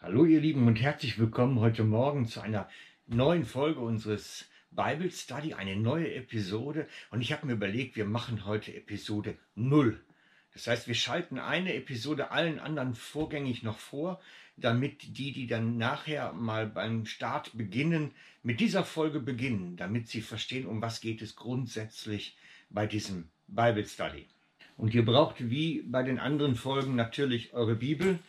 Hallo ihr Lieben und herzlich willkommen heute Morgen zu einer neuen Folge unseres Bible Study, eine neue Episode. Und ich habe mir überlegt, wir machen heute Episode 0. Das heißt, wir schalten eine Episode allen anderen vorgängig noch vor, damit die, die dann nachher mal beim Start beginnen, mit dieser Folge beginnen, damit sie verstehen, um was geht es grundsätzlich bei diesem Bible Study. Und ihr braucht wie bei den anderen Folgen natürlich eure Bibel,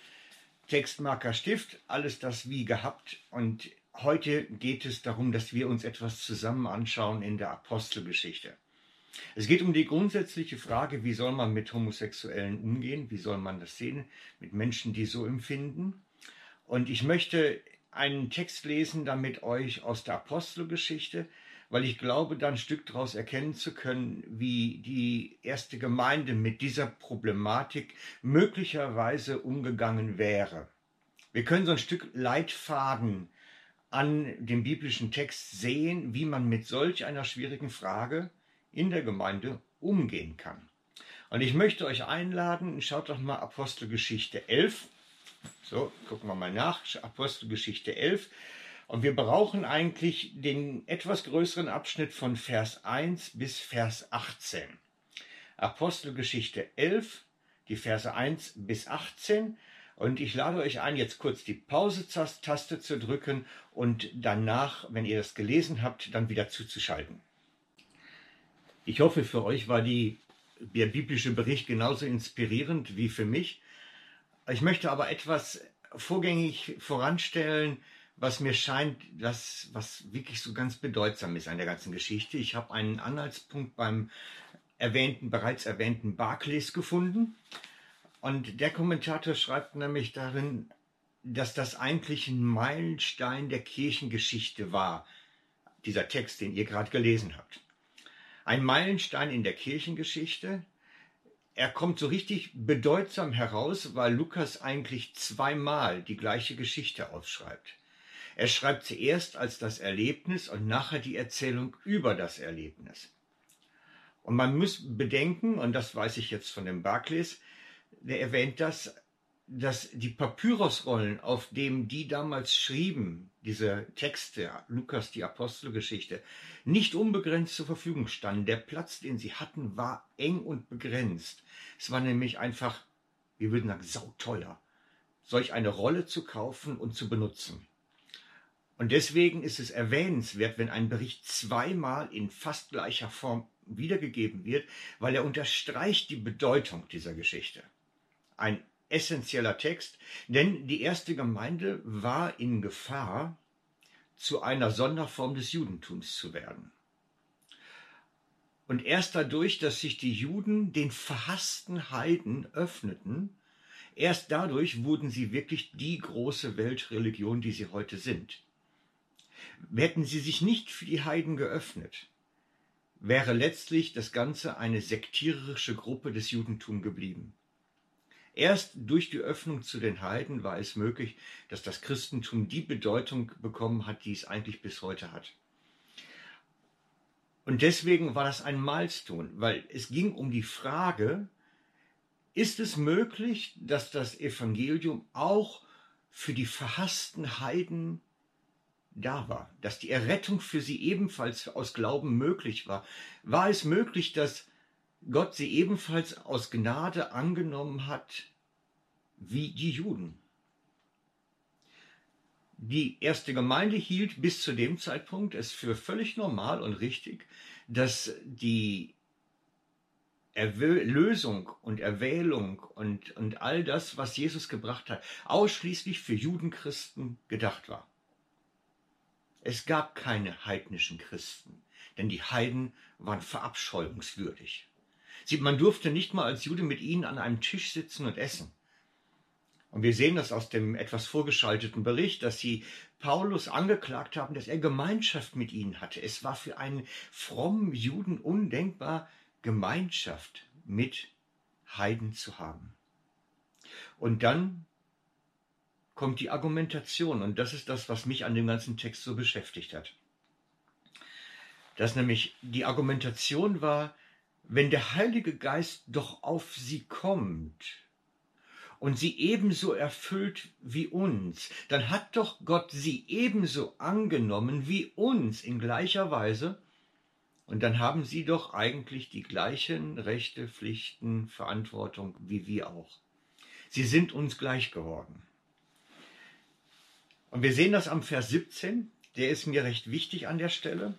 Textmarker, Stift, alles das wie gehabt. Und heute geht es darum, dass wir uns etwas zusammen anschauen in der Apostelgeschichte. Es geht um die grundsätzliche Frage, wie soll man mit Homosexuellen umgehen, wie soll man das sehen, mit Menschen, die so empfinden. Und ich möchte einen Text lesen, damit euch aus der Apostelgeschichte, weil ich glaube, da ein Stück daraus erkennen zu können, wie die erste Gemeinde mit dieser Problematik möglicherweise umgegangen wäre. Wir können so ein Stück Leitfaden an dem biblischen Text sehen, wie man mit solch einer schwierigen Frage in der Gemeinde umgehen kann. Und ich möchte euch einladen, schaut doch mal Apostelgeschichte 11. So, gucken wir mal nach. Apostelgeschichte 11. Und wir brauchen eigentlich den etwas größeren Abschnitt von Vers 1 bis Vers 18. Apostelgeschichte 11, die Verse 1 bis 18. Und ich lade euch ein, jetzt kurz die Pause-Taste zu drücken und danach, wenn ihr das gelesen habt, dann wieder zuzuschalten. Ich hoffe, für euch war die, der biblische Bericht genauso inspirierend wie für mich. Ich möchte aber etwas vorgängig voranstellen, was mir scheint, das, was wirklich so ganz bedeutsam ist an der ganzen Geschichte. Ich habe einen Anhaltspunkt beim erwähnten, bereits erwähnten Barclays gefunden. Und der Kommentator schreibt nämlich darin, dass das eigentlich ein Meilenstein der Kirchengeschichte war, dieser Text, den ihr gerade gelesen habt. Ein Meilenstein in der Kirchengeschichte. Er kommt so richtig bedeutsam heraus, weil Lukas eigentlich zweimal die gleiche Geschichte aufschreibt. Er schreibt zuerst als das Erlebnis und nachher die Erzählung über das Erlebnis. Und man muss bedenken, und das weiß ich jetzt von dem Barclays, der erwähnt das, dass die Papyrusrollen, auf dem die damals schrieben, diese Texte, Lukas, die Apostelgeschichte, nicht unbegrenzt zur Verfügung standen. Der Platz, den sie hatten, war eng und begrenzt. Es war nämlich einfach, wir würden sagen, sauteuer, solch eine Rolle zu kaufen und zu benutzen. Und deswegen ist es erwähnenswert, wenn ein Bericht zweimal in fast gleicher Form wiedergegeben wird, weil er unterstreicht die Bedeutung dieser Geschichte. Ein essentieller Text, denn die erste Gemeinde war in Gefahr, zu einer Sonderform des Judentums zu werden. Und erst dadurch, dass sich die Juden den verhassten Heiden öffneten, erst dadurch wurden sie wirklich die große Weltreligion, die sie heute sind. Hätten sie sich nicht für die Heiden geöffnet, wäre letztlich das Ganze eine sektiererische Gruppe des Judentums geblieben. Erst durch die Öffnung zu den Heiden war es möglich, dass das Christentum die Bedeutung bekommen hat, die es eigentlich bis heute hat. Und deswegen war das ein Milestone, weil es ging um die Frage, ist es möglich, dass das Evangelium auch für die verhassten Heiden da war, dass die Errettung für sie ebenfalls aus Glauben möglich war? War es möglich, dass Gott sie ebenfalls aus Gnade angenommen hat wie die Juden. Die erste Gemeinde hielt bis zu dem Zeitpunkt es für völlig normal und richtig, dass die Erlösung und Erwählung und, und all das, was Jesus gebracht hat, ausschließlich für Judenchristen gedacht war. Es gab keine heidnischen Christen, denn die Heiden waren verabscheuungswürdig. Man durfte nicht mal als Jude mit ihnen an einem Tisch sitzen und essen. Und wir sehen das aus dem etwas vorgeschalteten Bericht, dass sie Paulus angeklagt haben, dass er Gemeinschaft mit ihnen hatte. Es war für einen frommen Juden undenkbar, Gemeinschaft mit Heiden zu haben. Und dann kommt die Argumentation, und das ist das, was mich an dem ganzen Text so beschäftigt hat. Dass nämlich die Argumentation war, wenn der Heilige Geist doch auf sie kommt und sie ebenso erfüllt wie uns, dann hat doch Gott sie ebenso angenommen wie uns in gleicher Weise. Und dann haben sie doch eigentlich die gleichen Rechte, Pflichten, Verantwortung wie wir auch. Sie sind uns gleich geworden. Und wir sehen das am Vers 17, der ist mir recht wichtig an der Stelle.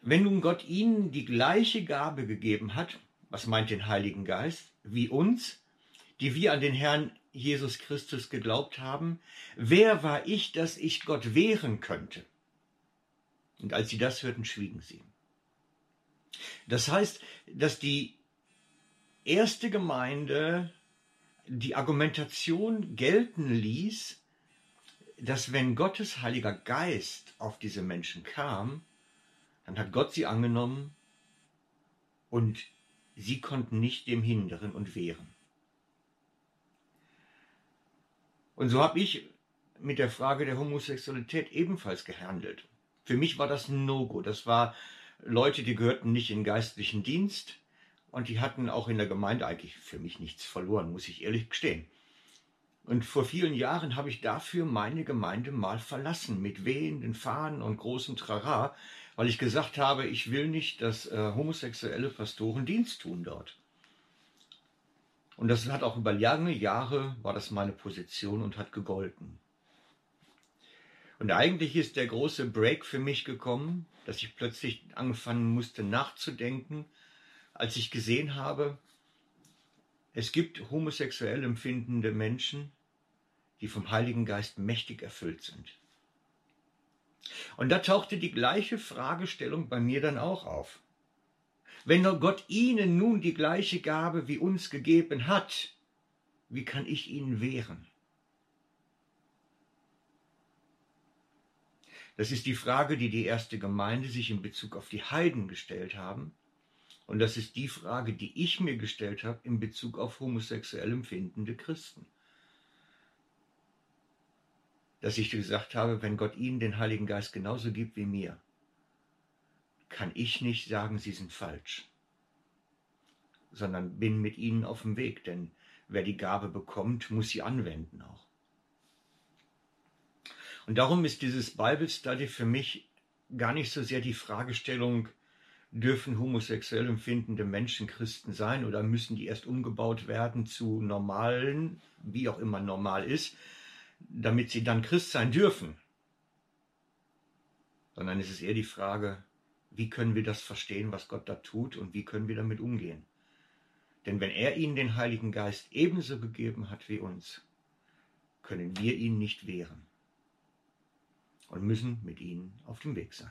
Wenn nun Gott ihnen die gleiche Gabe gegeben hat, was meint den Heiligen Geist, wie uns, die wir an den Herrn Jesus Christus geglaubt haben, wer war ich, dass ich Gott wehren könnte? Und als sie das hörten, schwiegen sie. Das heißt, dass die erste Gemeinde die Argumentation gelten ließ, dass wenn Gottes Heiliger Geist auf diese Menschen kam, dann hat Gott sie angenommen und sie konnten nicht dem hindern und wehren. Und so habe ich mit der Frage der Homosexualität ebenfalls gehandelt. Für mich war das ein No-Go. Das war Leute, die gehörten nicht in geistlichen Dienst und die hatten auch in der Gemeinde eigentlich für mich nichts verloren, muss ich ehrlich gestehen. Und vor vielen Jahren habe ich dafür meine Gemeinde mal verlassen, mit wehenden Fahnen und großem Trara, weil ich gesagt habe, ich will nicht, dass äh, homosexuelle Pastoren Dienst tun dort. Und das hat auch über lange Jahre war das meine Position und hat gegolten. Und eigentlich ist der große Break für mich gekommen, dass ich plötzlich angefangen musste nachzudenken, als ich gesehen habe, es gibt homosexuell empfindende Menschen, die vom Heiligen Geist mächtig erfüllt sind. Und da tauchte die gleiche Fragestellung bei mir dann auch auf. Wenn Gott ihnen nun die gleiche Gabe wie uns gegeben hat, wie kann ich ihnen wehren? Das ist die Frage, die die erste Gemeinde sich in Bezug auf die Heiden gestellt haben. Und das ist die Frage, die ich mir gestellt habe in Bezug auf homosexuell empfindende Christen dass ich gesagt habe, wenn Gott ihnen den Heiligen Geist genauso gibt wie mir, kann ich nicht sagen, sie sind falsch, sondern bin mit ihnen auf dem Weg, denn wer die Gabe bekommt, muss sie anwenden auch. Und darum ist dieses Bible Study für mich gar nicht so sehr die Fragestellung, dürfen homosexuell empfindende Menschen Christen sein oder müssen die erst umgebaut werden zu normalen, wie auch immer normal ist, damit sie dann Christ sein dürfen, sondern es ist eher die Frage, wie können wir das verstehen, was Gott da tut und wie können wir damit umgehen. Denn wenn er ihnen den Heiligen Geist ebenso gegeben hat wie uns, können wir ihn nicht wehren und müssen mit ihnen auf dem Weg sein.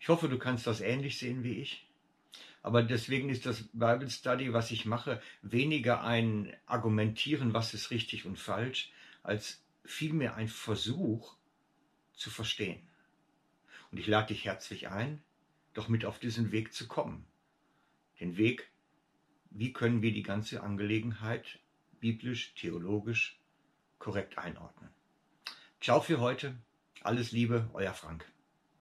Ich hoffe, du kannst das ähnlich sehen wie ich. Aber deswegen ist das Bible Study, was ich mache, weniger ein Argumentieren, was ist richtig und falsch, als vielmehr ein Versuch zu verstehen. Und ich lade dich herzlich ein, doch mit auf diesen Weg zu kommen. Den Weg, wie können wir die ganze Angelegenheit biblisch, theologisch korrekt einordnen. Ciao für heute. Alles Liebe, euer Frank.